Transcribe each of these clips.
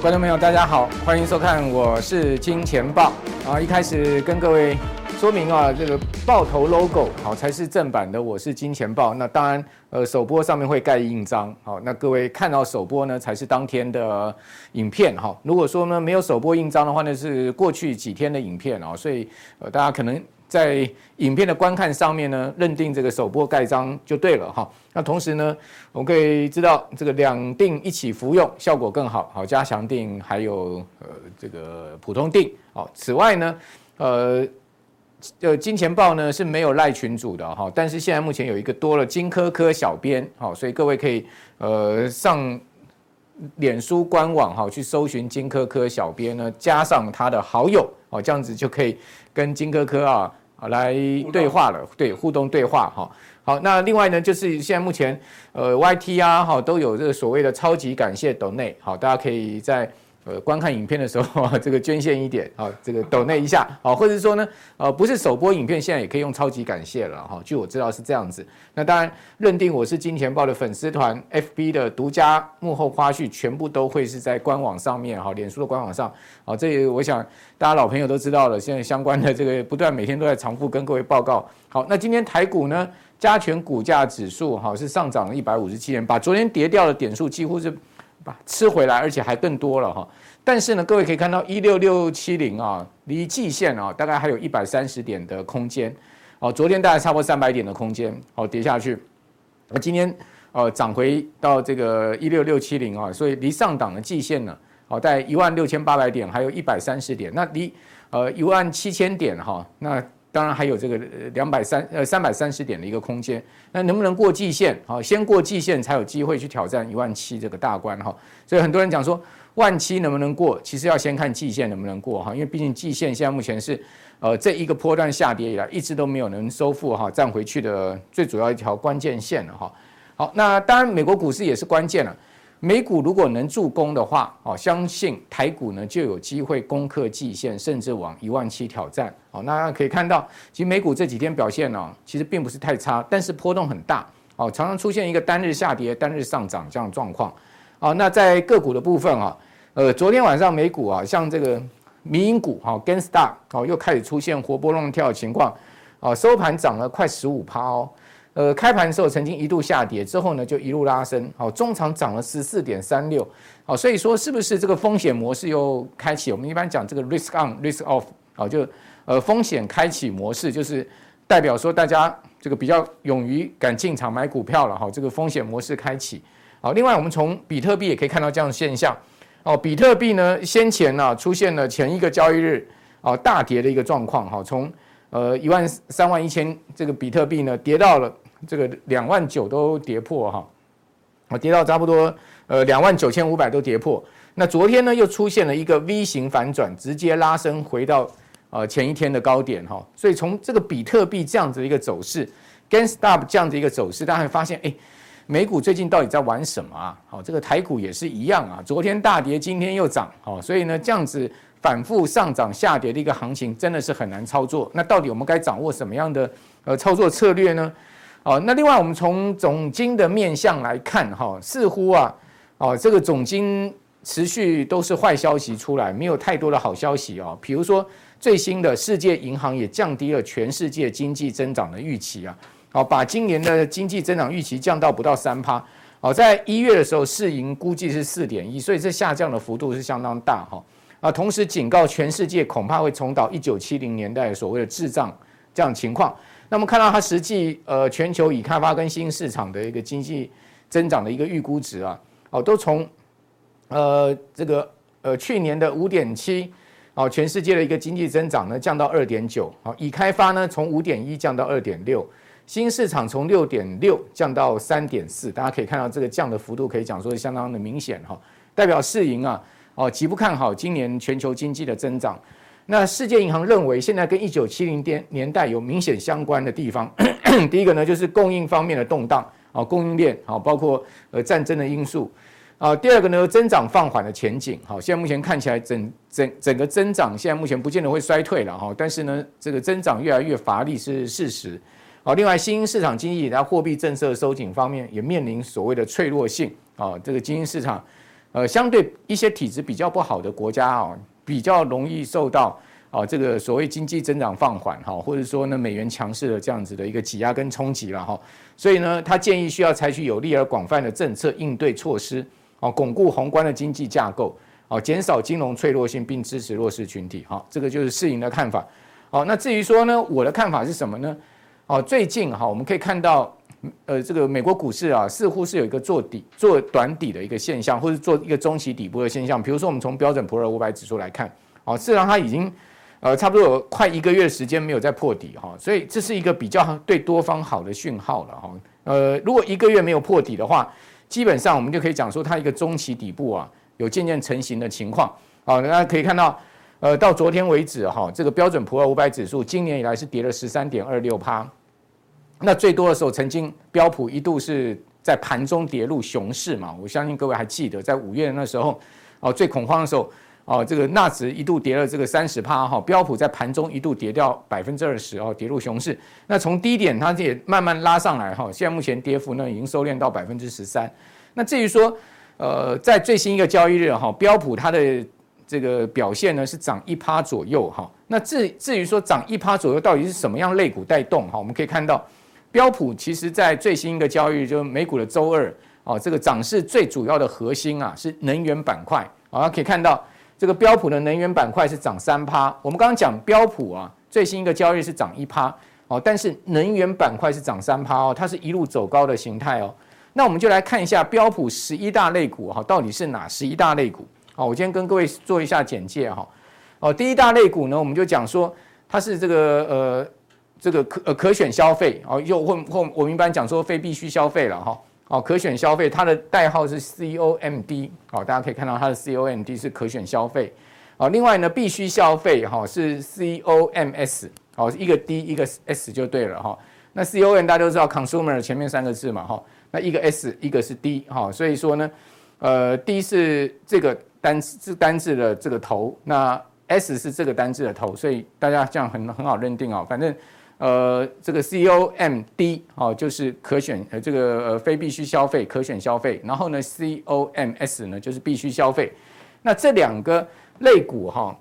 观众朋友，大家好，欢迎收看，我是金钱豹啊。一开始跟各位说明啊，这个爆头 logo 好才是正版的，我是金钱豹。那当然，呃，首播上面会盖印章，好，那各位看到首播呢，才是当天的影片哈。如果说呢没有首播印章的话，那是过去几天的影片啊，所以呃，大家可能。在影片的观看上面呢，认定这个首播盖章就对了哈。那同时呢，我们可以知道这个两定一起服用效果更好，好加强定还有呃这个普通定。好，此外呢，呃呃金钱豹呢是没有赖群主的哈，但是现在目前有一个多了金科科小编，好，所以各位可以呃上脸书官网哈去搜寻金科科小编呢，加上他的好友，哦这样子就可以跟金科科啊。好，来对话了，对，互动对话，哈，好，那另外呢，就是现在目前，呃，YT 啊，哈，都有这个所谓的超级感谢抖内，好，大家可以在。呃，观看影片的时候，这个捐献一点啊，这个抖那一下啊，或者是说呢，呃，不是首播影片，现在也可以用超级感谢了哈。据我知道是这样子。那当然，认定我是金钱豹的粉丝团，FB 的独家幕后花絮，全部都会是在官网上面哈，脸书的官网上。啊，这我想大家老朋友都知道了。现在相关的这个不断每天都在重复跟各位报告。好，那今天台股呢，加权股价指数哈是上涨了一百五十七点，把昨天跌掉的点数几乎是。把吃回来，而且还更多了哈。但是呢，各位可以看到一六六七零啊，离季线啊，大概还有一百三十点的空间。哦，昨天大概差不多三百点的空间，好跌下去。那今天呃涨回到这个一六六七零啊，所以离上档的季线呢，好在一万六千八百点，还有一百三十点。那离呃一万七千点哈，那。当然还有这个两百三呃三百三十点的一个空间，那能不能过季线？好，先过季线才有机会去挑战一万七这个大关哈。所以很多人讲说万七能不能过，其实要先看季线能不能过哈，因为毕竟季线现在目前是呃这一个波段下跌以来一直都没有能收复哈站回去的最主要一条关键线了哈。好，那当然美国股市也是关键了。美股如果能助攻的话，哦，相信台股呢就有机会攻克季线，甚至往一万七挑战。哦，那可以看到，其实美股这几天表现呢，其实并不是太差，但是波动很大，哦，常常出现一个单日下跌、单日上涨这样的状况。哦，那在个股的部分啊，呃，昨天晚上美股啊，像这个民营股，哈，GameStop，哦，又开始出现活蹦乱跳的情况，哦，收盘涨了快十五趴哦。呃，开盘的时候曾经一度下跌，之后呢就一路拉升，好，中场涨了十四点三六，好，所以说是不是这个风险模式又开启？我们一般讲这个 risk on risk off，好，就呃风险开启模式，就是代表说大家这个比较勇于敢进场买股票了，哈，这个风险模式开启。好，另外我们从比特币也可以看到这样的现象，哦，比特币呢先前呢出现了前一个交易日哦大跌的一个状况，哈，从呃一万三万一千这个比特币呢跌到了。这个两万九都跌破哈，啊，跌到差不多呃两万九千五百都跌破。那昨天呢又出现了一个 V 型反转，直接拉升回到呃前一天的高点哈。所以从这个比特币这样子的一个走势，GameStop 这样子一个走势，大家会发现哎，美股最近到底在玩什么啊？好，这个台股也是一样啊，昨天大跌，今天又涨，好，所以呢这样子反复上涨下跌的一个行情真的是很难操作。那到底我们该掌握什么样的呃操作策略呢？哦，那另外我们从总经的面向来看，哈，似乎啊，哦，这个总经持续都是坏消息出来，没有太多的好消息啊。比如说最新的世界银行也降低了全世界经济增长的预期啊，好，把今年的经济增长预期降到不到三趴。好，在一月的时候市盈估计是四点一，所以这下降的幅度是相当大哈。啊，同时警告全世界恐怕会重蹈一九七零年代所谓的滞胀这样情况。那么看到它实际呃全球已开发跟新市场的一个经济增长的一个预估值啊，哦都从呃这个呃去年的五点七哦全世界的一个经济增长呢降到二点九，好已开发呢从五点一降到二点六，新市场从六点六降到三点四，大家可以看到这个降的幅度可以讲说是相当的明显哈，代表市银啊哦极不看好今年全球经济的增长。那世界银行认为，现在跟一九七零年年代有明显相关的地方，第一个呢就是供应方面的动荡啊，供应链啊，包括呃战争的因素啊。第二个呢，增长放缓的前景，好，现在目前看起来整整整个增长现在目前不见得会衰退了哈，但是呢，这个增长越来越乏力是事实。好，另外新兴市场经济在货币政策收紧方面也面临所谓的脆弱性啊，这个新兴市场。呃，相对一些体质比较不好的国家啊，比较容易受到啊这个所谓经济增长放缓哈，或者说呢美元强势的这样子的一个挤压跟冲击了哈。所以呢，他建议需要采取有力而广泛的政策应对措施，哦，巩固宏观的经济架构，哦，减少金融脆弱性，并支持弱势群体。哈，这个就是世银的看法。好，那至于说呢，我的看法是什么呢？哦，最近哈，我们可以看到。呃，这个美国股市啊，似乎是有一个做底、做短底的一个现象，或者做一个中期底部的现象。比如说，我们从标准普尔五百指数来看，哦，事实上它已经呃差不多有快一个月时间没有再破底哈，所以这是一个比较对多方好的讯号了哈。呃，如果一个月没有破底的话，基本上我们就可以讲说它一个中期底部啊有渐渐成型的情况。好，大家可以看到，呃，到昨天为止哈，这个标准普尔五百指数今年以来是跌了十三点二六趴。那最多的时候，曾经标普一度是在盘中跌入熊市嘛？我相信各位还记得，在五月那时候，哦，最恐慌的时候，哦，这个纳指一度跌了这个三十趴哈，标普在盘中一度跌掉百分之二十哦，跌入熊市。那从低点它也慢慢拉上来哈，现在目前跌幅呢已经收敛到百分之十三。那至于说，呃，在最新一个交易日哈，标普它的这个表现呢是涨一趴左右哈。那至至于说涨一趴左右到底是什么样类股带动哈？我们可以看到。标普其实，在最新一个交易日，就是美股的周二，哦，这个涨势最主要的核心啊，是能源板块。啊，可以看到这个标普的能源板块是涨三趴。我们刚刚讲标普啊，最新一个交易日是涨一趴，哦，但是能源板块是涨三趴哦，它是一路走高的形态哦。那我们就来看一下标普十一大类股哈，到底是哪十一大类股？好，我今天跟各位做一下简介哈。哦，第一大类股呢，我们就讲说它是这个呃。这个可呃可选消费哦，又或或我们一般讲说非必须消费了哈，哦可选消费，它的代号是 COMD，好，大家可以看到它的 COMD 是可选消费，哦，另外呢必须消费哈是 COMS，哦一个 D 一个 S 就对了哈，那 COM 大家都知道 consumer 前面三个字嘛哈，那一个 S 一个是 D 哈，所以说呢，呃 D 是这个单字单字的这个头，那 S 是这个单字的头，所以大家这样很很好认定哦，反正。呃，这个 COMD 哦，就是可选呃这个呃非必须消费可选消费，然后呢 COMS 呢就是必须消费。那这两个类股哈，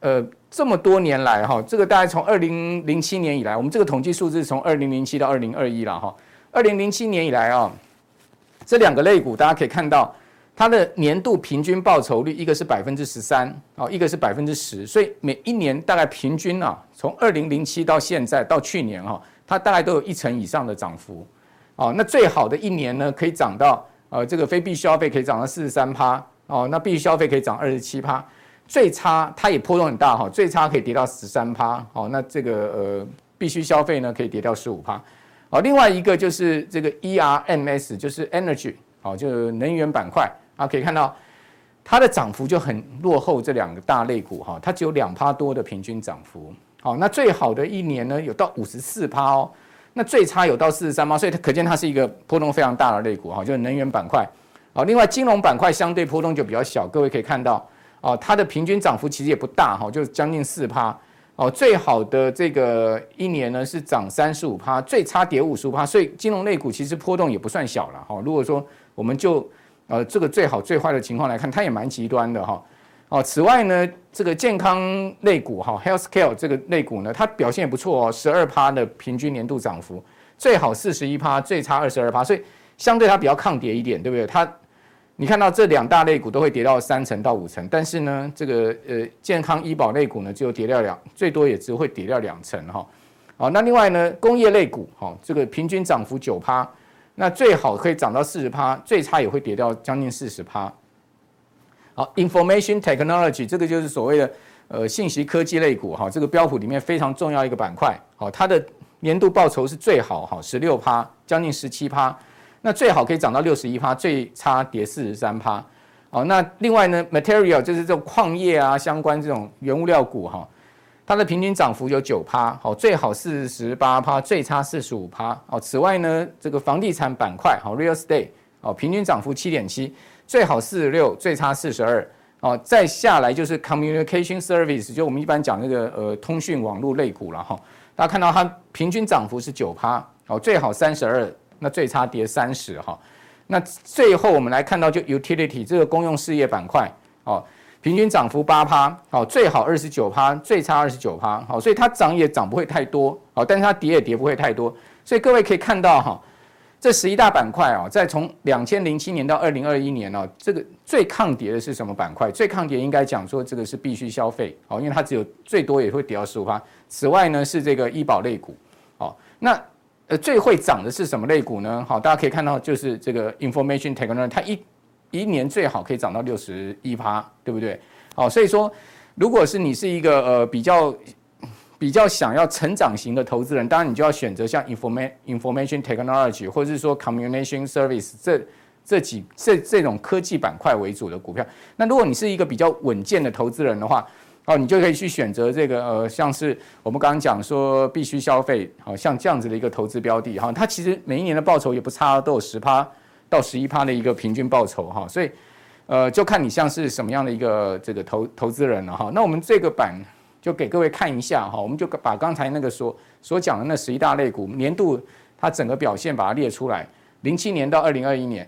呃这么多年来哈，这个大概从二零零七年以来，我们这个统计数字从二零零七到二零二一了哈。二零零七年以来啊，这两个类股大家可以看到。它的年度平均报酬率，一个是百分之十三，哦，一个是百分之十，所以每一年大概平均啊，从二零零七到现在到去年哈，它大概都有一成以上的涨幅，哦，那最好的一年呢，可以涨到呃这个非必消费可以涨到四十三趴，哦，那必须消费可以涨二十七趴，最差它也波动很大哈，最差可以跌到十三趴，哦，那这个呃必须消费呢可以跌到十五趴，哦，另外一个就是这个 ERMS 就是 Energy，哦，就是能源板块。啊，可以看到它的涨幅就很落后这两个大类股哈，它只有两趴多的平均涨幅。好，那最好的一年呢有到五十四趴哦，那最差有到四十三趴，所以它可见它是一个波动非常大的类股哈，就是能源板块。好，另外金融板块相对波动就比较小，各位可以看到哦，它的平均涨幅其实也不大哈，就将近四趴。哦，最好的这个一年呢是涨三十五趴，最差跌五十五趴，所以金融类股其实波动也不算小了哈。如果说我们就呃，这个最好最坏的情况来看，它也蛮极端的哈。哦，此外呢，这个健康类股哈，healthcare 这个类股呢，它表现也不错哦，十二趴的平均年度涨幅，最好四十一趴，最差二十二趴，所以相对它比较抗跌一点，对不对？它你看到这两大类股都会跌到三成到五成，但是呢，这个呃健康医保类股呢，就跌掉两，最多也只会跌掉两成哈。好，那另外呢，工业类股哈，这个平均涨幅九趴。那最好可以涨到四十趴，最差也会跌掉将近四十趴。好，Information Technology 这个就是所谓的呃信息科技类股哈，这个标普里面非常重要一个板块。好，它的年度报酬是最好哈，十六趴，将近十七趴。那最好可以涨到六十一趴，最差跌四十三趴。好，那另外呢，Material 就是这种矿业啊相关这种原物料股哈。它的平均涨幅有九趴，好，最好四十八趴，最差四十五趴，哦。此外呢，这个房地产板块，好，real estate，哦，平均涨幅七点七，最好四十六，最差四十二，哦。再下来就是 communication service，就我们一般讲那个呃通讯网络类股了哈。大家看到它平均涨幅是九趴，哦，最好三十二，那最差跌三十哈。那最后我们来看到就 utility 这个公用事业板块哦，平均涨幅八趴，好，最好二十九趴，最差二十九趴，好，所以它涨也涨不会太多，好，但是它跌也跌不会太多，所以各位可以看到哈，这十一大板块啊，在从两千零七年到二零二一年呢，这个最抗跌的是什么板块？最抗跌应该讲说这个是必须消费，好，因为它只有最多也会跌到十五趴。此外呢是这个医保类股，好，那。呃，最会涨的是什么类股呢？好，大家可以看到，就是这个 information technology，它一一年最好可以涨到六十一趴，对不对？好，所以说，如果是你是一个呃比较比较想要成长型的投资人，当然你就要选择像 information information technology 或者是说 communication service 这这几这这种科技板块为主的股票。那如果你是一个比较稳健的投资人的话，哦，你就可以去选择这个呃，像是我们刚刚讲说必须消费，好像这样子的一个投资标的哈，它其实每一年的报酬也不差，都有十趴到十一趴的一个平均报酬哈，所以呃，就看你像是什么样的一个这个投投资人了哈。那我们这个版就给各位看一下哈，我们就把刚才那个所所讲的那十一大类股年度它整个表现把它列出来，零七年到二零二一年，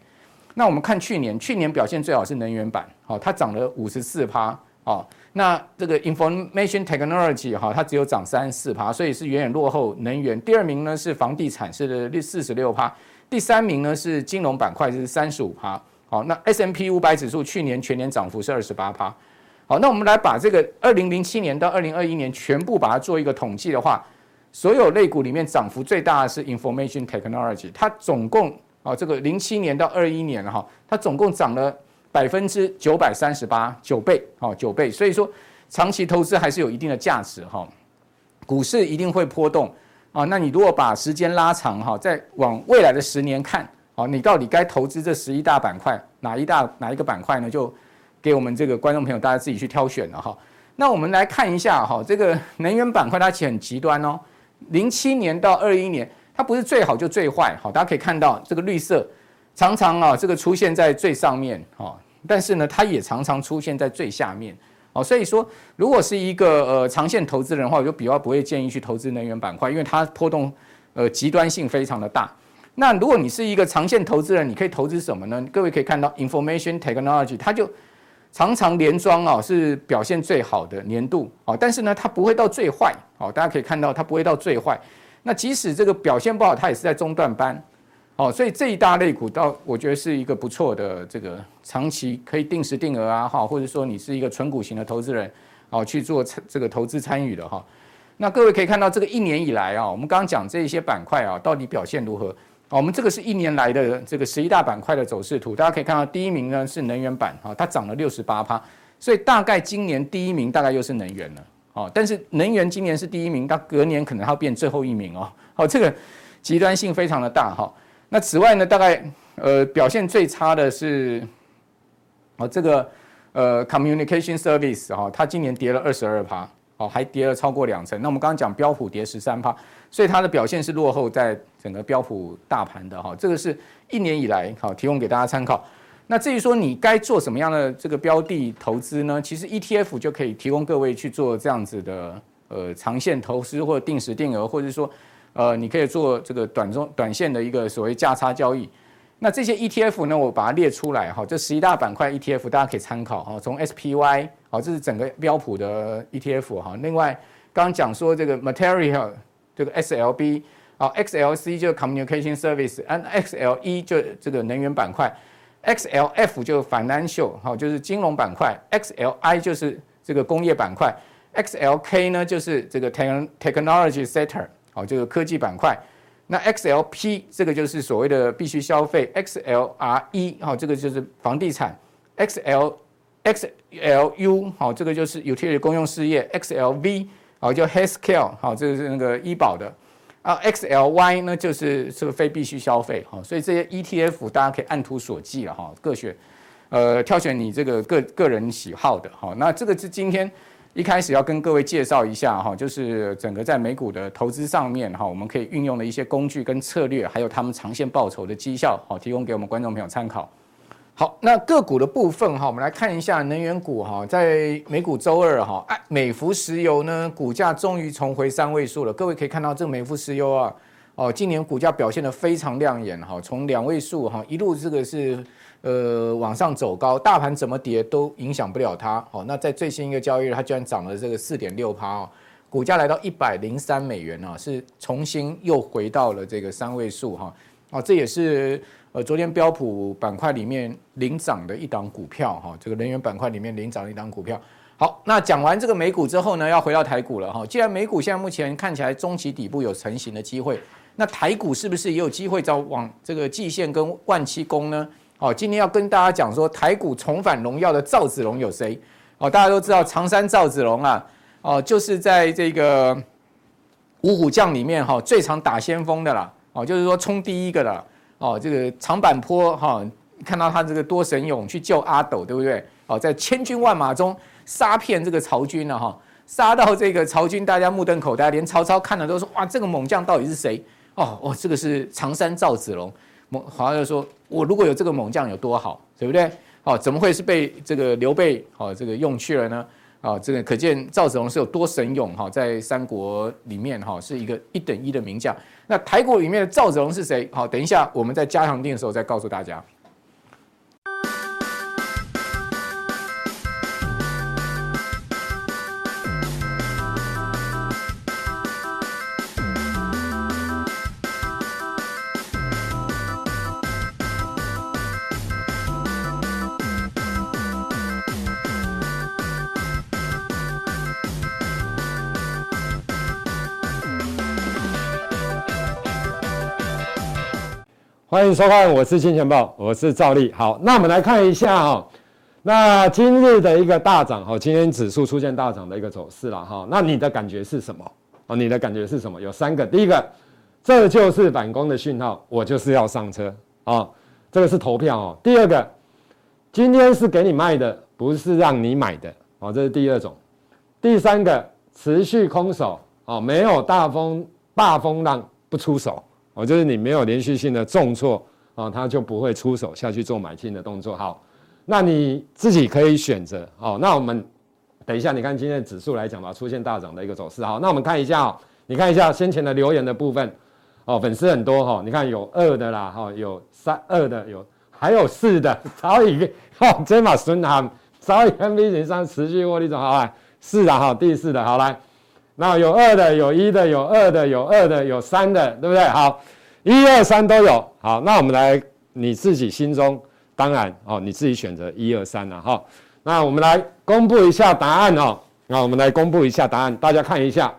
那我们看去年，去年表现最好是能源版，好，它涨了五十四趴，啊。那这个 information technology 哈，它只有涨三十四趴，所以是远远落后能源。第二名呢是房地产，是六四十六趴。第三名呢是金融板块，是三十五趴。好，那 S M P 五百指数去年全年涨幅是二十八趴。好，那我们来把这个二零零七年到二零二一年全部把它做一个统计的话，所有类股里面涨幅最大的是 information technology，它总共啊这个零七年到二一年哈，它总共涨了。百分之九百三十八，九倍，好，九倍，所以说长期投资还是有一定的价值哈。股市一定会波动啊，那你如果把时间拉长哈，再往未来的十年看，好，你到底该投资这十一大板块哪一大哪一个板块呢？就给我们这个观众朋友大家自己去挑选了哈。那我们来看一下哈，这个能源板块它其实很极端哦，零七年到二一年，它不是最好就最坏，好，大家可以看到这个绿色。常常啊，这个出现在最上面哈，但是呢，它也常常出现在最下面哦。所以说，如果是一个呃长线投资人的话，我就比较不会建议去投资能源板块，因为它波动呃极端性非常的大。那如果你是一个长线投资人，你可以投资什么呢？各位可以看到，information technology 它就常常连庄啊，是表现最好的年度啊，但是呢，它不会到最坏哦。大家可以看到，它不会到最坏。那即使这个表现不好，它也是在中段班。哦，所以这一大类股倒我觉得是一个不错的这个长期可以定时定额啊，哈，或者说你是一个纯股型的投资人，哦，去做这个投资参与的哈。那各位可以看到这个一年以来啊，我们刚刚讲这一些板块啊，到底表现如何？我们这个是一年来的这个十一大板块的走势图，大家可以看到第一名呢是能源板，哈，它涨了六十八趴，所以大概今年第一名大概又是能源了，哦，但是能源今年是第一名，到隔年可能它要变最后一名哦，好，这个极端性非常的大哈。那此外呢，大概呃表现最差的是，哦这个呃 communication service 哈，它今年跌了二十二趴，哦还跌了超过两成。那我们刚刚讲标普跌十三趴，所以它的表现是落后在整个标普大盘的哈。这个是一年以来好提供给大家参考。那至于说你该做什么样的这个标的投资呢？其实 ETF 就可以提供各位去做这样子的呃长线投资或者定时定额，或者说。呃，你可以做这个短中短线的一个所谓价差交易。那这些 ETF 呢，我把它列出来哈，这十一大板块 ETF 大家可以参考哈。从 SPY 好，这是整个标普的 ETF 哈。另外，刚刚讲说这个 Material 这个 SLB 啊，XLC 就是 Communication Service，嗯，XLE 就这个能源板块，XLF 就 Financial 好，就是金融板块，XLI 就是这个工业板块，XLK 呢就是这个 Technology Sector。好，这个科技板块，那 XLP 这个就是所谓的必须消费，XLRE 好，这个就是房地产，XL XLU 好，这个就是 utility 公用事业，XLV 好，叫 Healthcare 好，这个是那个医保的。啊，XLY 呢就是这个非必须消费好，所以这些 ETF 大家可以按图索骥了哈，各选呃挑选你这个个个人喜好的好，那这个是今天。一开始要跟各位介绍一下哈，就是整个在美股的投资上面哈，我们可以运用的一些工具跟策略，还有他们长线报酬的绩效，好，提供给我们观众朋友参考。好，那个股的部分哈，我们来看一下能源股哈，在美股周二哈，哎，美孚石油呢股价终于重回三位数了。各位可以看到这个美孚石油啊，哦，今年股价表现得非常亮眼哈，从两位数哈一路这个是呃往上走高，大盘怎么跌都影响不了它。好，那在最新一个交易日，它居然涨了这个四点六趴哦，股价来到一百零三美元啊，是重新又回到了这个三位数哈。哦，这也是呃昨天标普板块里面领涨的一档股票哈，这个能源板块里面领涨的一档股票。好，那讲完这个美股之后呢，要回到台股了哈。既然美股现在目前看起来中期底部有成型的机会，那台股是不是也有机会找往这个季线跟万七攻呢？哦，今天要跟大家讲说台股重返荣耀的赵子龙有谁？哦，大家都知道长山赵子龙啊，哦，就是在这个五虎将里面哈最常打先锋的啦，哦，就是说冲第一个的，哦，这个长坂坡哈，看到他这个多神勇去救阿斗，对不对？哦，在千军万马中。杀遍这个曹军了哈，杀到这个曹军，大家目瞪口呆，连曹操看了都说：哇，这个猛将到底是谁？哦哦，这个是常山赵子龙。猛好像就说：我如果有这个猛将有多好，对不对？哦，怎么会是被这个刘备哦这个用去了呢？啊，这个可见赵子龙是有多神勇哈，在三国里面哈是一个一等一的名将。那台国里面的赵子龙是谁？好，等一下我们在加强錠的时候再告诉大家。欢迎收看，我是金钱豹，我是赵力。好，那我们来看一下哈，那今日的一个大涨哈，今天指数出现大涨的一个走势了哈。那你的感觉是什么？哦，你的感觉是什么？有三个，第一个，这就是反攻的讯号，我就是要上车啊，这个是投票哦。第二个，今天是给你卖的，不是让你买的哦，这是第二种。第三个，持续空手哦，没有大风大风浪不出手。哦，就是你没有连续性的重挫啊，他就不会出手下去做买进的动作。好，那你自己可以选择。好，那我们等一下，你看今天的指数来讲吧，出现大涨的一个走势。好，那我们看一下哦，你看一下先前的留言的部分哦，粉丝很多哈，你看有二的啦，哈，有三二的，有还有四的，早已哦，这马孙航早已跟 V 型上持续获利中，好来四的哈，第四的，好来。那有二的，有一的，有二的，有二的，有三的，对不对？好，一二三都有。好，那我们来，你自己心中当然哦，你自己选择一二三了哈。那我们来公布一下答案哦。那我们来公布一下答案，大家看一下。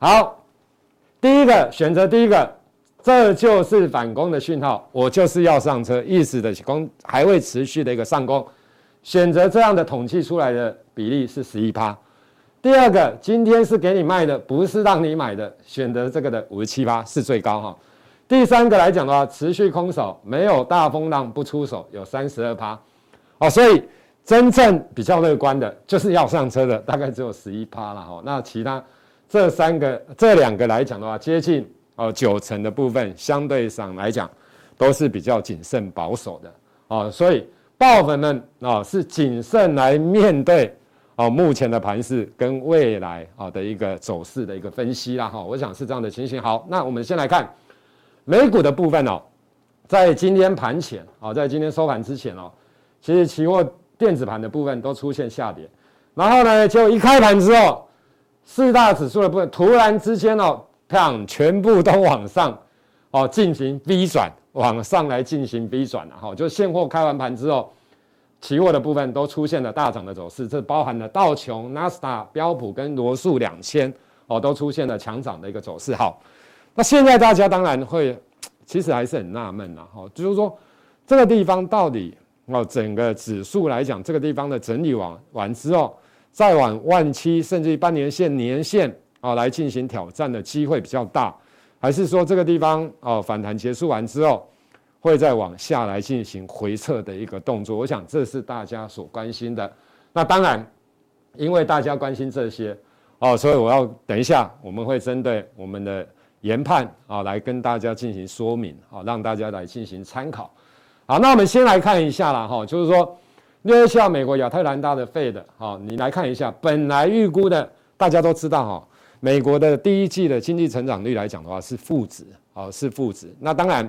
好，第一个选择第一个，这就是反攻的讯号，我就是要上车，意思的攻还会持续的一个上攻。选择这样的统计出来的比例是十一趴。第二个，今天是给你卖的，不是让你买的。选择这个的五十七趴是最高哈。第三个来讲的话，持续空手，没有大风浪不出手，有三十二趴。哦，所以真正比较乐观的，就是要上车的，大概只有十一趴了哈。那其他这三个、这两个来讲的话，接近哦九成的部分，相对上来讲都是比较谨慎保守的哦。所以爆粉们啊，是谨慎来面对。哦，目前的盘势跟未来啊的一个走势的一个分析啦，哈，我想是这样的情形。好，那我们先来看美股的部分哦，在今天盘前啊，在今天收盘之前哦，其实期货电子盘的部分都出现下跌，然后呢，就一开盘之后，四大指数的部分突然之间哦，砰，全部都往上哦进行 V 转，往上来进行 V 转了哈，就现货开完盘之后。期货的部分都出现了大涨的走势，这包含了道琼、纳斯达、标普跟罗素两千哦，都出现了强涨的一个走势。好，那现在大家当然会，其实还是很纳闷呐，哈，就是说这个地方到底哦，整个指数来讲，这个地方的整理完完之后，再往万七甚至于半年线、年线啊来进行挑战的机会比较大，还是说这个地方哦反弹结束完之后？会再往下来进行回撤的一个动作，我想这是大家所关心的。那当然，因为大家关心这些哦，所以我要等一下，我们会针对我们的研判啊来跟大家进行说明啊，让大家来进行参考。好，那我们先来看一下啦哈，就是说六月七号美国亚特兰大的费的哈，你来看一下，本来预估的大家都知道哈，美国的第一季的经济成长率来讲的话是负值，哦，是负值。那当然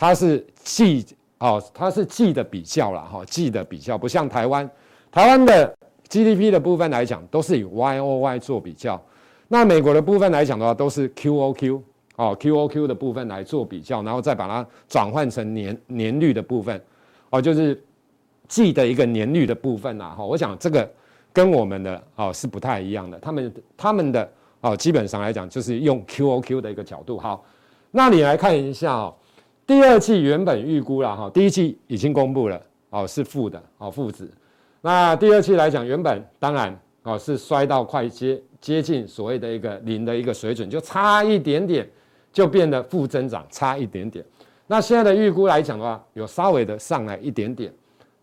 它是季，哦，它是季的比较啦，哈，季的比较不像台湾，台湾的 GDP 的部分来讲都是以 YOY 做比较，那美国的部分来讲的话都是 QOQ，哦，QOQ 的部分来做比较，然后再把它转换成年年率的部分，哦，就是季的一个年率的部分呐，哈，我想这个跟我们的哦是不太一样的，他们他们的。哦，基本上来讲就是用 QOQ 的一个角度。好，那你来看一下哦，第二季原本预估了哈，第一季已经公布了哦，是负的哦，负值。那第二季来讲，原本当然哦是衰到快接接近所谓的一个零的一个水准，就差一点点就变得负增长，差一点点。那现在的预估来讲的话，有稍微的上来一点点，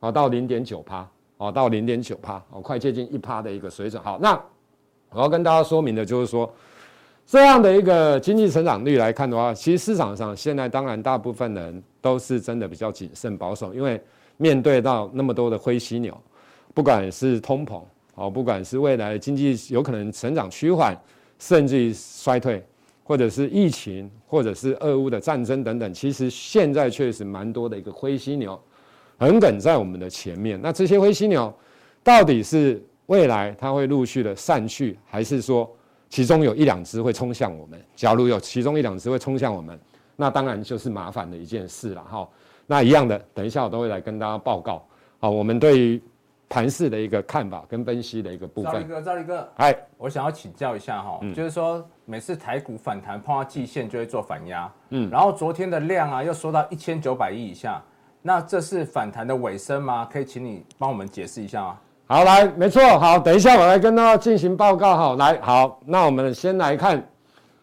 哦，到零点九趴，哦，到零点九趴，哦，快接近一趴的一个水准。好，那。我要跟大家说明的就是说，这样的一个经济成长率来看的话，其实市场上现在当然大部分人都是真的比较谨慎保守，因为面对到那么多的灰犀牛，不管是通膨哦，不管是未来的经济有可能成长趋缓，甚至于衰退，或者是疫情，或者是俄乌的战争等等，其实现在确实蛮多的一个灰犀牛横亘在我们的前面。那这些灰犀牛到底是？未来它会陆续的散去，还是说其中有一两只会冲向我们？假如有其中一两只会冲向我们，那当然就是麻烦的一件事了哈。那一样的，等一下我都会来跟大家报告。好，我们对于盘市的一个看法跟分析的一个部分。赵立哥，赵立哥，哎，我想要请教一下哈，就是说每次台股反弹碰到季线就会做反压，嗯，然后昨天的量啊又缩到一千九百亿以下，那这是反弹的尾声吗？可以请你帮我们解释一下吗？好，来，没错，好，等一下我来跟大家进行报告，好，来，好，那我们先来看，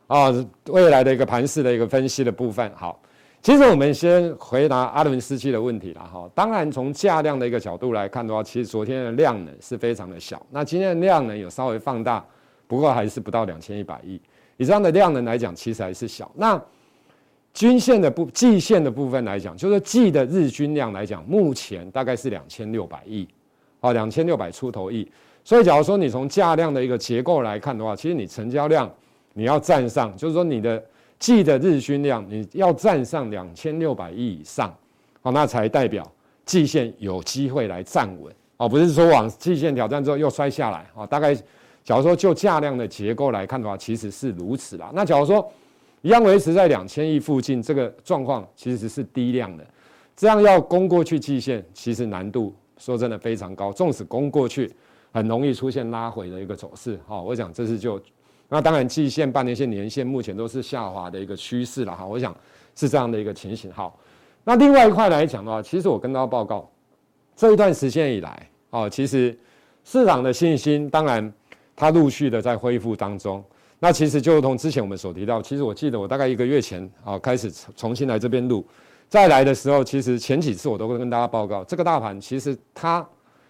啊、未来的一个盘势的一个分析的部分，好，其实我们先回答阿伦斯基的问题了，哈，当然从价量的一个角度来看的话，其实昨天的量呢是非常的小，那今天的量呢有稍微放大，不过还是不到两千一百亿，以这样的量能来讲，其实还是小。那均线的部季线的部分来讲，就是季的日均量来讲，目前大概是两千六百亿。哦，两千六百出头亿，所以假如说你从价量的一个结构来看的话，其实你成交量你要站上，就是说你的季的日均量你要站上两千六百亿以上，哦，那才代表季线有机会来站稳，哦，不是说往季线挑战之后又摔下来，哦，大概假如说就价量的结构来看的话，其实是如此啦。那假如说一样维持在两千亿附近，这个状况其实是低量的，这样要攻过去季线，其实难度。说真的非常高，纵使攻过去，很容易出现拉回的一个走势。哈，我想这是就，那当然季线、半年线、年线目前都是下滑的一个趋势了。哈，我想是这样的一个情形。好，那另外一块来讲的话，其实我跟大家报告，这一段时间以来，哦，其实市场的信心当然它陆续的在恢复当中。那其实就如同之前我们所提到，其实我记得我大概一个月前啊开始重新来这边录。再来的时候，其实前几次我都会跟大家报告，这个大盘其实它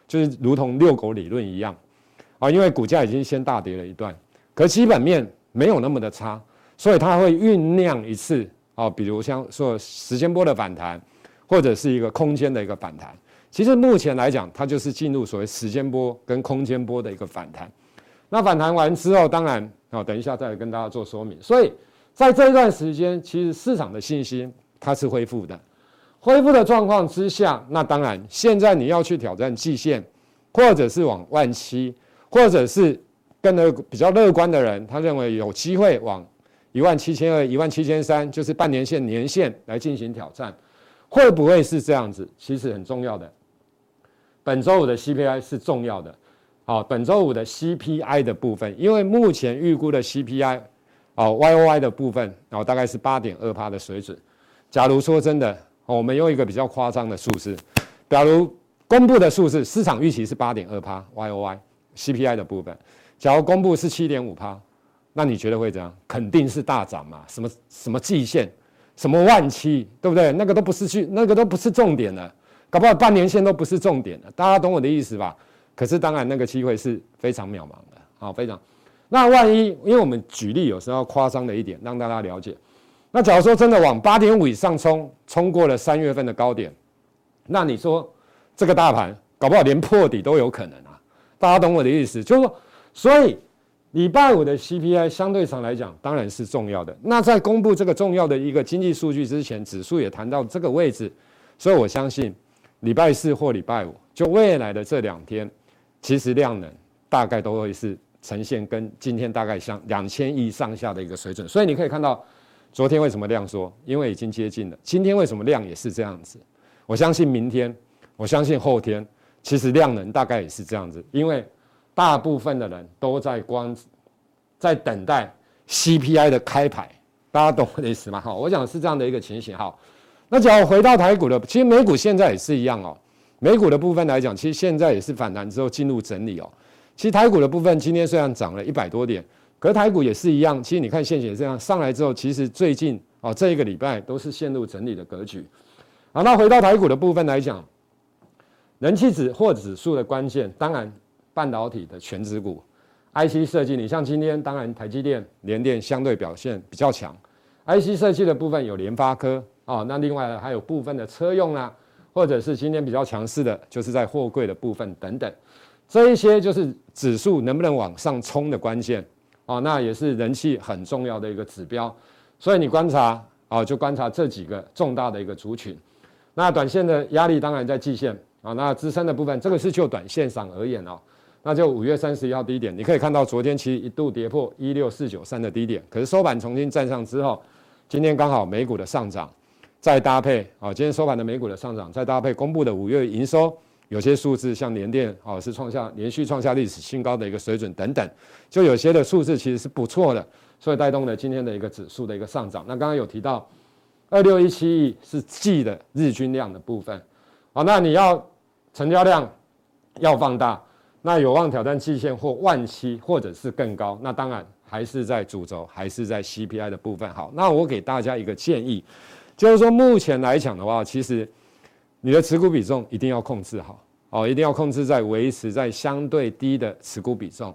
就是如同遛狗理论一样啊，因为股价已经先大跌了一段，可基本面没有那么的差，所以它会酝酿一次啊，比如像说时间波的反弹，或者是一个空间的一个反弹。其实目前来讲，它就是进入所谓时间波跟空间波的一个反弹。那反弹完之后，当然啊，等一下再来跟大家做说明。所以在这一段时间，其实市场的信心。它是恢复的，恢复的状况之下，那当然现在你要去挑战季线，或者是往万七，或者是更乐比较乐观的人，他认为有机会往一万七千二、一万七千三，就是半年线、年线来进行挑战，会不会是这样子？其实很重要的，本周五的 CPI 是重要的，好，本周五的 CPI 的部分，因为目前预估的 CPI，哦，YOY 的部分，然后大概是八点二趴的水准。假如说真的，我们用一个比较夸张的数字，假如公布的数字市场预期是八点二趴 Y O Y C P I 的部分，假如公布是七点五趴，那你觉得会怎样？肯定是大涨嘛？什么什么季线，什么万期，对不对？那个都不是去，那个都不是重点了，搞不好半年线都不是重点了。大家懂我的意思吧？可是当然那个机会是非常渺茫的，好，非常。那万一，因为我们举例有时候要夸张的一点，让大家了解。那假如说真的往八点五以上冲，冲过了三月份的高点，那你说这个大盘搞不好连破底都有可能啊！大家懂我的意思，就是说，所以礼拜五的 CPI 相对上来讲当然是重要的。那在公布这个重要的一个经济数据之前，指数也谈到这个位置，所以我相信礼拜四或礼拜五，就未来的这两天，其实量能大概都会是呈现跟今天大概相两千亿上下的一个水准。所以你可以看到，昨天为什么量缩？因为已经接近了。今天为什么量也是这样子？我相信明天，我相信后天，其实量能大概也是这样子，因为。大部分的人都在观，在等待 CPI 的开牌，大家懂我的意思吗？好，我讲是这样的一个情形。好，那只要回到台股的，其实美股现在也是一样哦。美股的部分来讲，其实现在也是反弹之后进入整理哦。其实台股的部分今天虽然涨了一百多点，可台股也是一样。其实你看现形这样上来之后，其实最近哦这一个礼拜都是陷入整理的格局。好，那回到台股的部分来讲，人气指或指数的关键，当然。半导体的权值股，IC 设计，你像今天当然台积电、联电相对表现比较强，IC 设计的部分有联发科啊，那另外还有部分的车用啊，或者是今天比较强势的，就是在货柜的部分等等，这一些就是指数能不能往上冲的关键啊，那也是人气很重要的一个指标，所以你观察啊，就观察这几个重大的一个族群，那短线的压力当然在季线啊，那支撑的部分，这个是就短线上而言哦。那就五月三十一号低点，你可以看到昨天其实一度跌破一六四九三的低点，可是收盘重新站上之后，今天刚好美股的上涨，再搭配啊，今天收盘的美股的上涨，再搭配公布的五月营收，有些数字像联电啊是创下连续创下历史新高的一个水准等等，就有些的数字其实是不错的，所以带动了今天的一个指数的一个上涨。那刚刚有提到二六一七亿是季的日均量的部分，好，那你要成交量要放大。那有望挑战季线或万七，或者是更高。那当然还是在主轴，还是在 CPI 的部分。好，那我给大家一个建议，就是说目前来讲的话，其实你的持股比重一定要控制好，哦，一定要控制在维持在相对低的持股比重，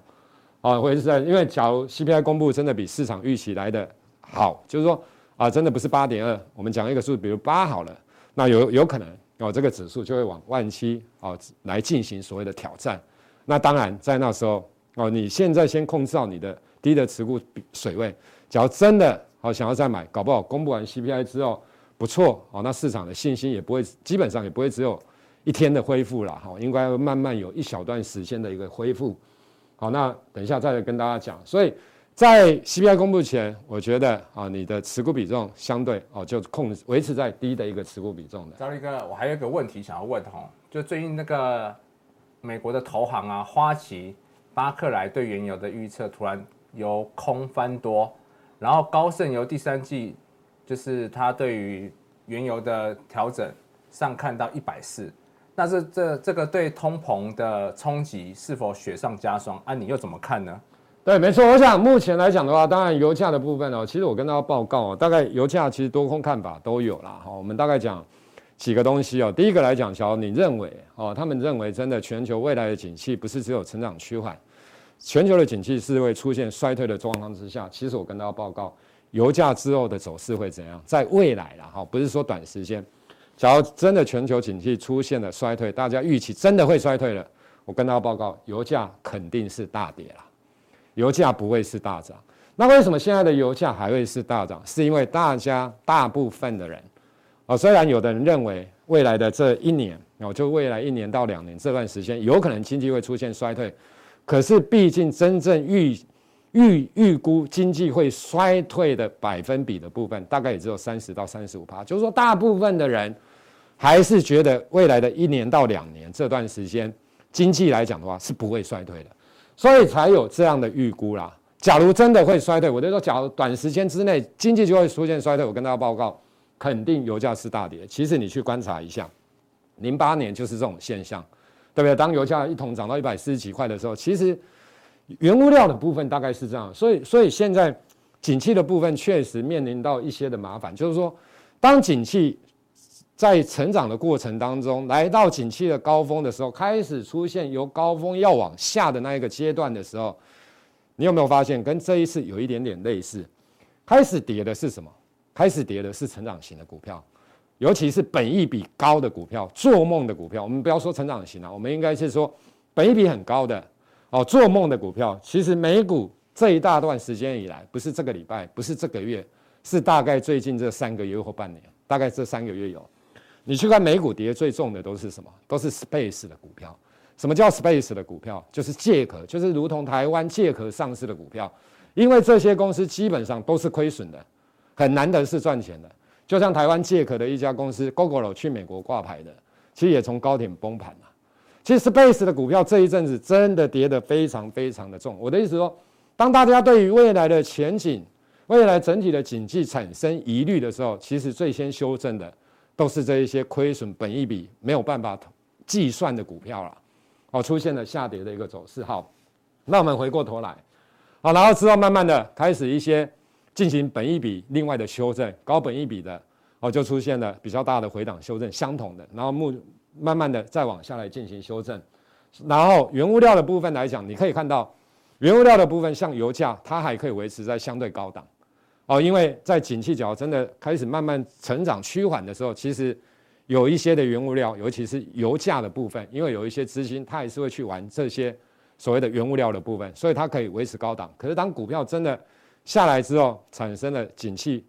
哦，维持在，因为假如 CPI 公布真的比市场预期来的好，就是说啊，真的不是八点二，我们讲一个数，比如八好了，那有有可能哦，这个指数就会往万七哦来进行所谓的挑战。那当然，在那时候哦，你现在先控制好你的低的持股水位。假如真的好想要再买，搞不好公布完 CPI 之后不错哦，那市场的信心也不会，基本上也不会只有一天的恢复了哈，应该慢慢有一小段时间的一个恢复。好，那等一下再来跟大家讲。所以在 CPI 公布前，我觉得啊，你的持股比重相对哦就控制维持在低的一个持股比重的。赵立哥，我还有一个问题想要问哈，就最近那个。美国的投行啊，花旗、巴克莱对原油的预测突然由空翻多，然后高盛由第三季就是它对于原油的调整上看到一百四，那这这这个对通膨的冲击是否雪上加霜？啊，你又怎么看呢？对，没错，我想目前来讲的话，当然油价的部分哦，其实我跟大家报告哦，大概油价其实多空看法都有啦。哈，我们大概讲。几个东西哦，第一个来讲，小你认为哦，他们认为真的全球未来的景气不是只有成长趋缓，全球的景气是会出现衰退的状况之下。其实我跟大家报告，油价之后的走势会怎样？在未来了，哈，不是说短时间。假如真的全球景气出现了衰退，大家预期真的会衰退了，我跟大家报告，油价肯定是大跌啦，油价不会是大涨。那为什么现在的油价还会是大涨？是因为大家大部分的人。啊，虽然有的人认为未来的这一年，哦，就未来一年到两年这段时间，有可能经济会出现衰退，可是毕竟真正预预预估经济会衰退的百分比的部分，大概也只有三十到三十五趴，就是说大部分的人还是觉得未来的一年到两年这段时间经济来讲的话是不会衰退的，所以才有这样的预估啦。假如真的会衰退，我就说，假如短时间之内经济就会出现衰退，我跟大家报告。肯定油价是大跌。其实你去观察一下，零八年就是这种现象，对不对？当油价一桶涨到一百四十几块的时候，其实原物料的部分大概是这样。所以，所以现在景气的部分确实面临到一些的麻烦，就是说，当景气在成长的过程当中，来到景气的高峰的时候，开始出现由高峰要往下的那一个阶段的时候，你有没有发现跟这一次有一点点类似？开始跌的是什么？开始跌的是成长型的股票，尤其是本益比高的股票，做梦的股票。我们不要说成长型了，我们应该是说本益比很高的哦，做梦的股票。其实美股这一大段时间以来，不是这个礼拜，不是这个月，是大概最近这三个月或半年，大概这三个月有。你去看美股跌最重的都是什么？都是 Space 的股票。什么叫 Space 的股票？就是借壳，就是如同台湾借壳上市的股票。因为这些公司基本上都是亏损的，很难得是赚钱的。就像台湾借壳的一家公司 Gogoro 去美国挂牌的，其实也从高点崩盘了。其实 Space 的股票这一阵子真的跌得非常非常的重。我的意思说，当大家对于未来的前景、未来整体的景气产生疑虑的时候，其实最先修正的都是这一些亏损、本一笔没有办法计算的股票了。哦，出现了下跌的一个走势。好，那我们回过头来。好，然后之后慢慢的开始一些进行本一笔另外的修正，高本一笔的哦就出现了比较大的回档修正，相同的，然后目慢慢的再往下来进行修正，然后原物料的部分来讲，你可以看到原物料的部分像油价，它还可以维持在相对高档哦，因为在景气角真的开始慢慢成长趋缓的时候，其实有一些的原物料，尤其是油价的部分，因为有一些资金它还是会去玩这些。所谓的原物料的部分，所以它可以维持高档。可是当股票真的下来之后，产生了景气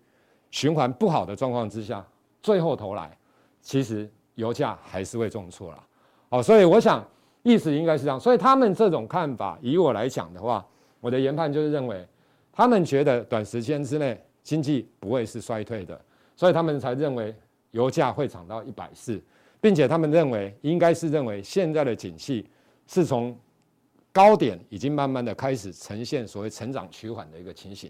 循环不好的状况之下，最后头来，其实油价还是会重挫了。好，所以我想意思应该是这样。所以他们这种看法，以我来讲的话，我的研判就是认为，他们觉得短时间之内经济不会是衰退的，所以他们才认为油价会涨到一百四，并且他们认为应该是认为现在的景气是从。高点已经慢慢的开始呈现所谓成长趋缓的一个情形，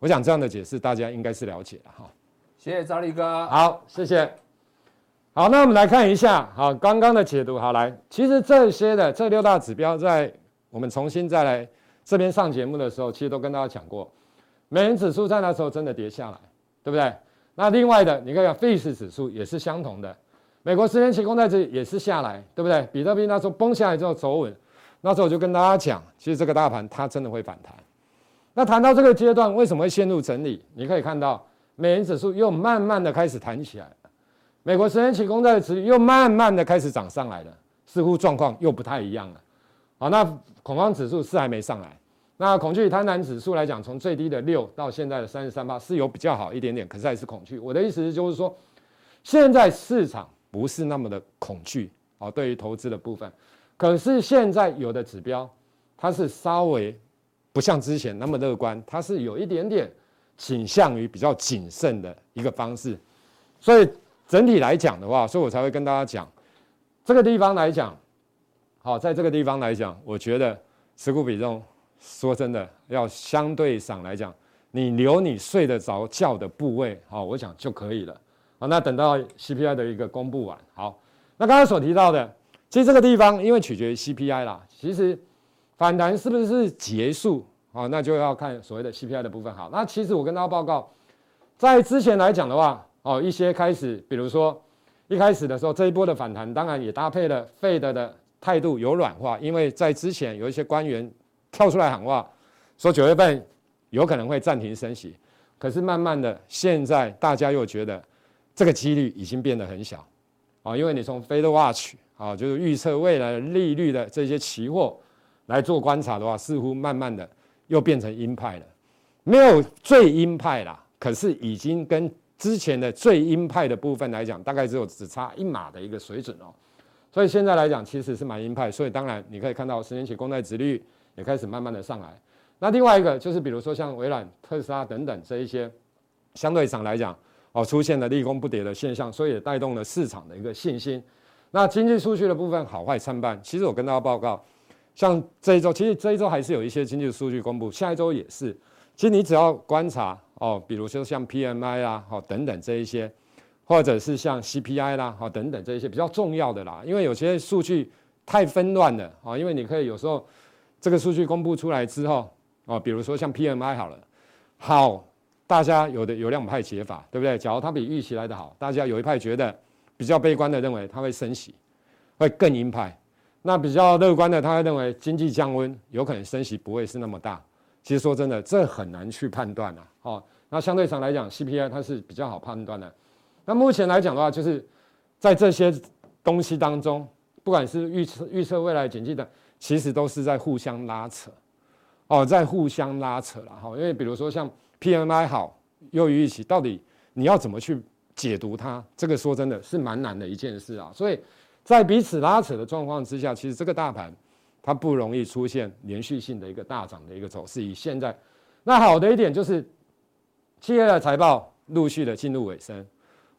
我想这样的解释大家应该是了解了哈。谢谢兆立哥。好，谢谢。好，那我们来看一下，好，刚刚的解读，好来，其实这些的这六大指标，在我们重新再来这边上节目的时候，其实都跟大家讲过，美元指数在那时候真的跌下来，对不对？那另外的，你看看费氏指数也是相同的，美国十年期公债殖也是下来，对不对？比特币那时候崩下来之后走稳。那时候我就跟大家讲，其实这个大盘它真的会反弹。那谈到这个阶段，为什么会陷入整理？你可以看到，美元指数又慢慢的开始弹起来，美国十年期公债的殖利率又慢慢的开始涨上来了，似乎状况又不太一样了。好，那恐慌指数是还没上来。那恐惧贪婪指数来讲，从最低的六到现在的三十三八是有比较好一点点，可是还是恐惧。我的意思是，就是说，现在市场不是那么的恐惧啊，对于投资的部分。可是现在有的指标，它是稍微不像之前那么乐观，它是有一点点倾向于比较谨慎的一个方式。所以整体来讲的话，所以我才会跟大家讲，这个地方来讲，好，在这个地方来讲，我觉得持股比重，说真的，要相对上来讲，你留你睡得着觉的部位，好，我想就可以了。好，那等到 CPI 的一个公布完，好，那刚才所提到的。其实这个地方，因为取决于 CPI 啦。其实反弹是不是结束啊？那就要看所谓的 CPI 的部分。好，那其实我跟大家报告，在之前来讲的话，哦，一些开始，比如说一开始的时候，这一波的反弹，当然也搭配了 Fed 的态度有软化，因为在之前有一些官员跳出来喊话，说九月份有可能会暂停升息。可是慢慢的，现在大家又觉得这个几率已经变得很小啊，因为你从 Fed Watch。啊，就是预测未来利率的这些期货来做观察的话，似乎慢慢的又变成鹰派了，没有最鹰派啦，可是已经跟之前的最鹰派的部分来讲，大概只有只差一码的一个水准哦。所以现在来讲，其实是蛮鹰派。所以当然你可以看到十年期公债殖利率也开始慢慢的上来。那另外一个就是比如说像微软、特斯拉等等这一些，相对上来讲哦，出现了利空不跌的现象，所以也带动了市场的一个信心。那经济数据的部分好坏参半，其实我跟大家报告，像这一周，其实这一周还是有一些经济数据公布，下一周也是。其实你只要观察哦，比如说像 PMI 啦，好等等这一些，或者是像 CPI 啦，好等等这一些比较重要的啦，因为有些数据太纷乱了啊，因为你可以有时候这个数据公布出来之后哦，比如说像 PMI 好了，好，大家有的有两派解法，对不对？假如它比预期来的好，大家有一派觉得。比较悲观的认为它会升息，会更鹰派。那比较乐观的，他会认为经济降温，有可能升息不会是那么大。其实说真的，这很难去判断啊。哦，那相对上来讲，CPI 它是比较好判断的。那目前来讲的话，就是在这些东西当中，不管是预测预测未来经济的，其实都是在互相拉扯。哦在互相拉扯了哈。因为比如说像 PMI 好优于预期，到底你要怎么去解读它？这个说真的是蛮难的一件事啊。所以在彼此拉扯的状况之下，其实这个大盘它不容易出现连续性的一个大涨的一个走势。以现在那好的一点就是企业的财报陆续的进入尾声，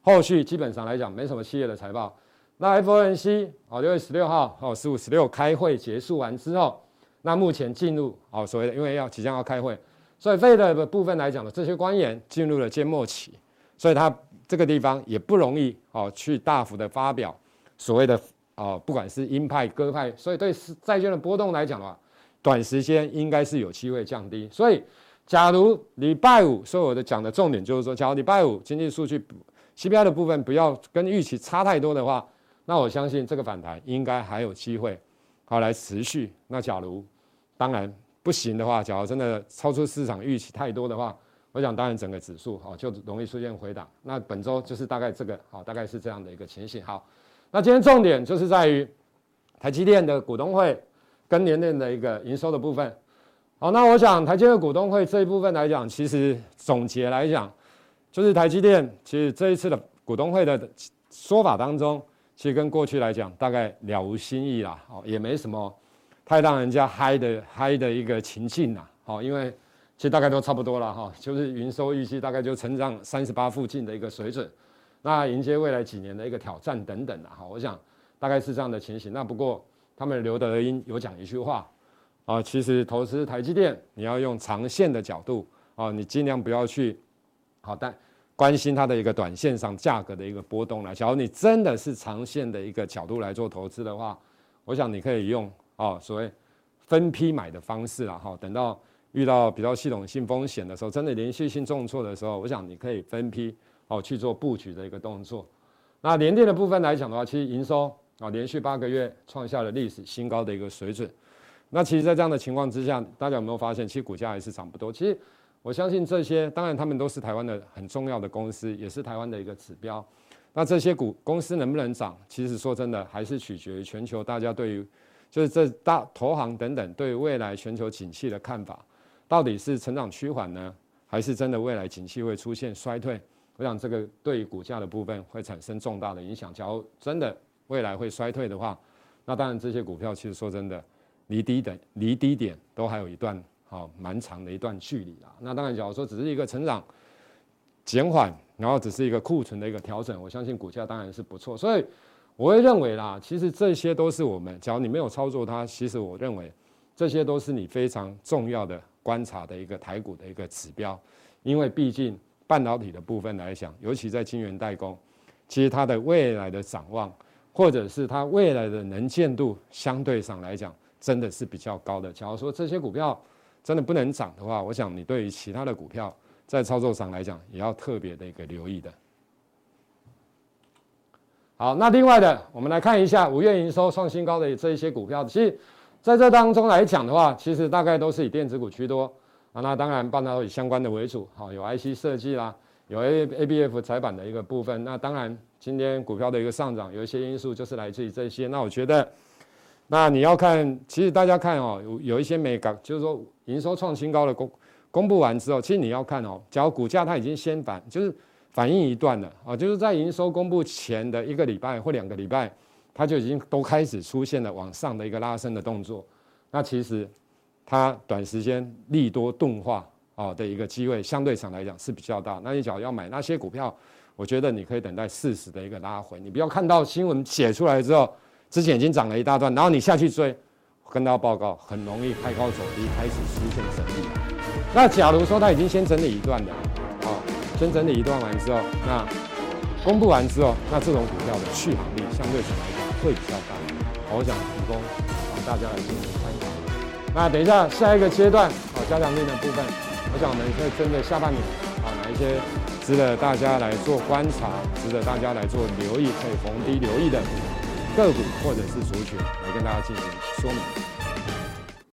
后续基本上来讲没什么企业的财报。那 FOMC 哦，六月十六号哦，十五、十六开会结束完之后，那目前进入哦所谓的，因为要即将要开会，所以 Fed 的部分来讲呢，这些官员进入了缄默期，所以它这个地方也不容易哦去大幅的发表所谓的哦，不管是鹰派鸽派，所以对债券的波动来讲的话，短时间应该是有机会降低。所以，假如礼拜五，所以我的讲的重点就是说，假如礼拜五经济数据 CPI 的部分不要跟预期差太多的话。那我相信这个反弹应该还有机会，好来持续。那假如当然不行的话，假如真的超出市场预期太多的话，我想当然整个指数好就容易出现回档。那本周就是大概这个好，大概是这样的一个情形。好，那今天重点就是在于台积电的股东会跟年年的一个营收的部分。好，那我想台积电股东会这一部分来讲，其实总结来讲，就是台积电其实这一次的股东会的说法当中。其实跟过去来讲，大概了无新意啦，哦，也没什么太让人家嗨的嗨的一个情境啦，哦，因为其实大概都差不多了哈，就是营收预期大概就成长三十八附近的一个水准，那迎接未来几年的一个挑战等等的哈，我想大概是这样的情形。那不过他们刘德音有讲一句话啊，其实投资台积电你要用长线的角度啊，你尽量不要去好但。关心它的一个短线上价格的一个波动了。假如你真的是长线的一个角度来做投资的话，我想你可以用哦所谓分批买的方式了哈。等到遇到比较系统性风险的时候，真的连续性重挫的时候，我想你可以分批哦去做布局的一个动作。那联电的部分来讲的话，其实营收啊连续八个月创下了历史新高的一个水准。那其实，在这样的情况之下，大家有没有发现，其实股价还是涨不多？其实。我相信这些，当然他们都是台湾的很重要的公司，也是台湾的一个指标。那这些股公司能不能涨？其实说真的，还是取决于全球大家对于，就是这大投行等等对未来全球景气的看法，到底是成长趋缓呢，还是真的未来景气会出现衰退？我想这个对于股价的部分会产生重大的影响。假如真的未来会衰退的话，那当然这些股票其实说真的，离低点离低点都还有一段。好，蛮长的一段距离啊。那当然，假如说只是一个成长减缓，然后只是一个库存的一个调整，我相信股价当然是不错。所以我会认为啦，其实这些都是我们，假如你没有操作它，其实我认为这些都是你非常重要的观察的一个台股的一个指标。因为毕竟半导体的部分来讲，尤其在晶圆代工，其实它的未来的展望，或者是它未来的能见度，相对上来讲，真的是比较高的。假如说这些股票，真的不能涨的话，我想你对于其他的股票在操作上来讲，也要特别的一个留意的。好，那另外的，我们来看一下五月营收创新高的这一些股票。其实在这当中来讲的话，其实大概都是以电子股居多啊。那当然半导体相关的为主，好，有 IC 设计啦，有 A ABF 载板的一个部分。那当然今天股票的一个上涨，有一些因素就是来自于这些。那我觉得。那你要看，其实大家看哦，有有一些美港，就是说营收创新高的公公布完之后，其实你要看哦，假如股价它已经先反，就是反应一段了啊，就是在营收公布前的一个礼拜或两个礼拜，它就已经都开始出现了往上的一个拉升的动作。那其实它短时间利多钝化啊的一个机会，相对上来讲是比较大。那你假如要买那些股票，我觉得你可以等待适时的一个拉回，你不要看到新闻写出来之后。之前已经涨了一大段，然后你下去追，跟大家报告，很容易开高走低，开始出现整理。那假如说它已经先整理一段的，啊，先整理一段完之后，那公布完之后，那这种股票的续航力相对上来讲会比较大。我想提供大家来进行。那等一下下一个阶段，好，加强力的部分，我想我们可以针对下半年啊，哪一些值得大家来做观察，值得大家来做留意，可以逢低留意的。个股或者是族群来跟大家进行说明。